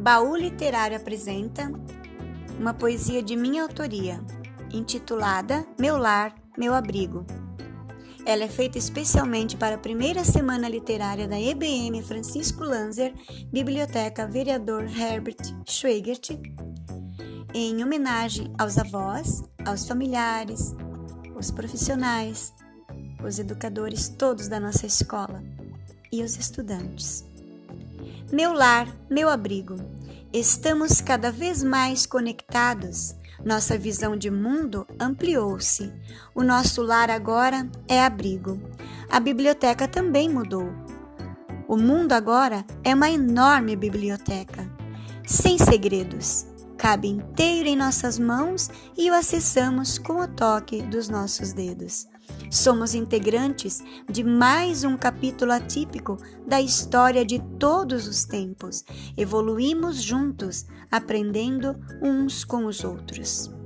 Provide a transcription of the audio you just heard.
Baú Literário apresenta uma poesia de minha autoria, intitulada Meu Lar, Meu Abrigo. Ela é feita especialmente para a primeira semana literária da EBM Francisco Lanzer, Biblioteca Vereador Herbert Schweigert, em homenagem aos avós, aos familiares, os profissionais, os educadores todos da nossa escola e os estudantes. Meu lar, meu abrigo. Estamos cada vez mais conectados. Nossa visão de mundo ampliou-se. O nosso lar agora é abrigo. A biblioteca também mudou. O mundo agora é uma enorme biblioteca, sem segredos. Cabe inteiro em nossas mãos e o acessamos com o toque dos nossos dedos. Somos integrantes de mais um capítulo atípico da história de todos os tempos. Evoluímos juntos, aprendendo uns com os outros.